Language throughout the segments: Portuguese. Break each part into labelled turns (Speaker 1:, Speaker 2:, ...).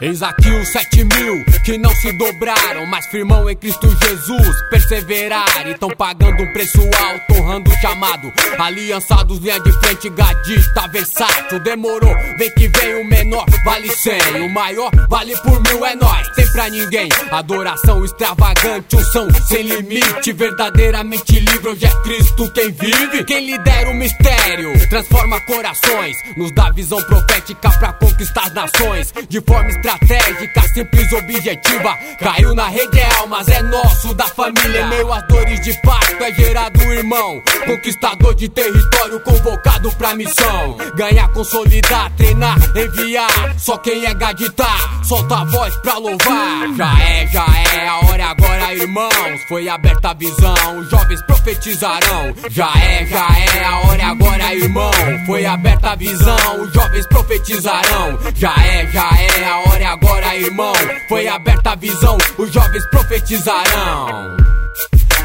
Speaker 1: Eis aqui os sete mil que não se dobraram, mas firmão em Cristo Jesus, perseveraram. Estão pagando um preço alto, honrando o chamado. Aliançados, linha de frente, gadista, versátil. Demorou, vem que vem o menor, vale cem. O maior, vale por mil, é nós, tem pra ninguém. Adoração extravagante, unção sem limite. Verdadeiramente livre, hoje é Cristo quem vive. Quem lidera o mistério, transforma corações. Nos dá visão profética pra conquistar as nações. De forma estratégica, simples, objetiva. Caiu na rede, é almas, é nosso, da família. Em meio às dores de parto, é gerado um irmão. Conquistador de território, convocado pra missão. Ganhar, consolidar, treinar, enviar. Só quem é gaditar, solta a voz pra louvar. Já é, já é, a hora agora, irmãos. Foi aberta a visão, os jovens profetizarão. Já é, já é, a hora agora, irmão. Foi aberta a visão, os jovens profetizarão. Já é, já é, a hora agora, irmão. Foi aberta a visão, os jovens profetizarão.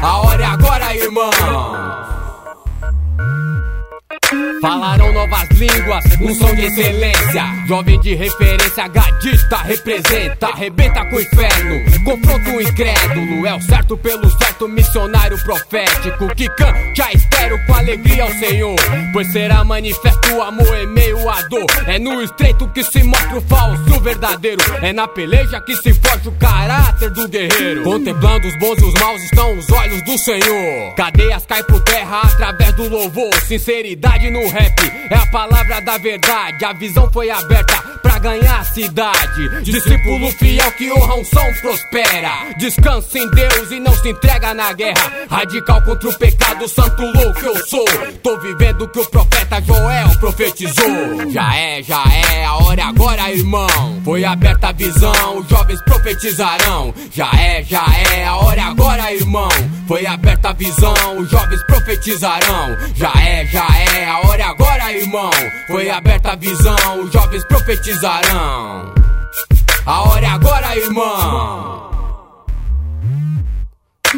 Speaker 1: A hora é agora, irmão. Falarão novas línguas, um som de excelência. Jovem de referência, gadista, representa, arrebenta com o inferno. Confronto o incrédulo, é o certo pelo certo, missionário profético. Que cante a estéreo com alegria ao Senhor. Pois será manifesto o amor em meio à dor. É no estreito que se mostra o falso, verdadeiro. É na peleja que se forja o caráter do guerreiro. Contemplando os bons e os maus estão os olhos do Senhor. Cadeias caem por terra através do louvor, sinceridade no rap é a palavra da verdade. A visão foi aberta pra ganhar a cidade. Discípulo fiel que honra um som prospera. Descansa em Deus e não se entrega na guerra. Radical contra o pecado, santo louco eu sou. Tô vivendo o que o profeta Joel profetizou. Já é, já é, a hora agora, irmão. Foi aberta a visão, os jovens profetizarão. Já é, já é, a hora agora, irmão. Foi aberta a visão, os jovens profetizarão. Já é, já é, a hora agora, irmão. Foi aberta a visão, os jovens profetizarão. A hora é agora, irmão.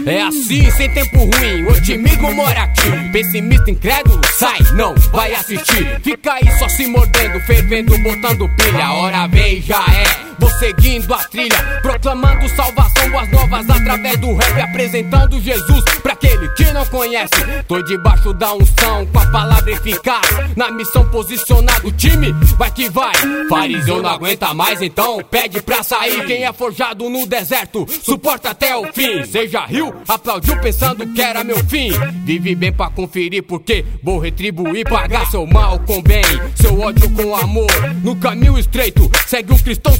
Speaker 1: É assim, sem tempo ruim, o otimismo mora aqui. Pessimista, incrédulo, sai, não vai assistir. Fica aí só se mordendo, fervendo, botando pilha. A hora vem, já é. Vou seguindo a trilha, proclamando salvação, boas novas através do rap, apresentando Jesus pra aquele que não conhece. Tô debaixo da unção, com a palavra eficaz. Na missão posicionado, time vai que vai. Fariseu não aguenta mais, então pede pra sair. Quem é forjado no deserto, suporta até o fim. Seja rio, aplaudiu pensando que era meu fim. Vive bem pra conferir, porque vou retribuir, pagar seu mal com bem, seu ódio com amor. No caminho estreito, segue um cristão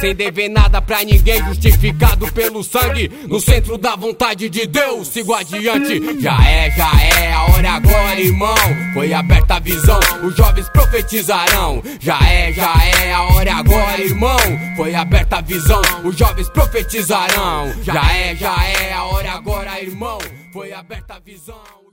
Speaker 1: sem dever nada pra ninguém, justificado pelo sangue. No centro da vontade de Deus, sigo adiante. Já é, já é, a hora agora, irmão. Foi aberta a visão, os jovens profetizarão. Já é, já é, a hora agora, irmão. Foi aberta a visão, os jovens profetizarão. Já é, já é, a hora agora, irmão. Foi aberta a visão.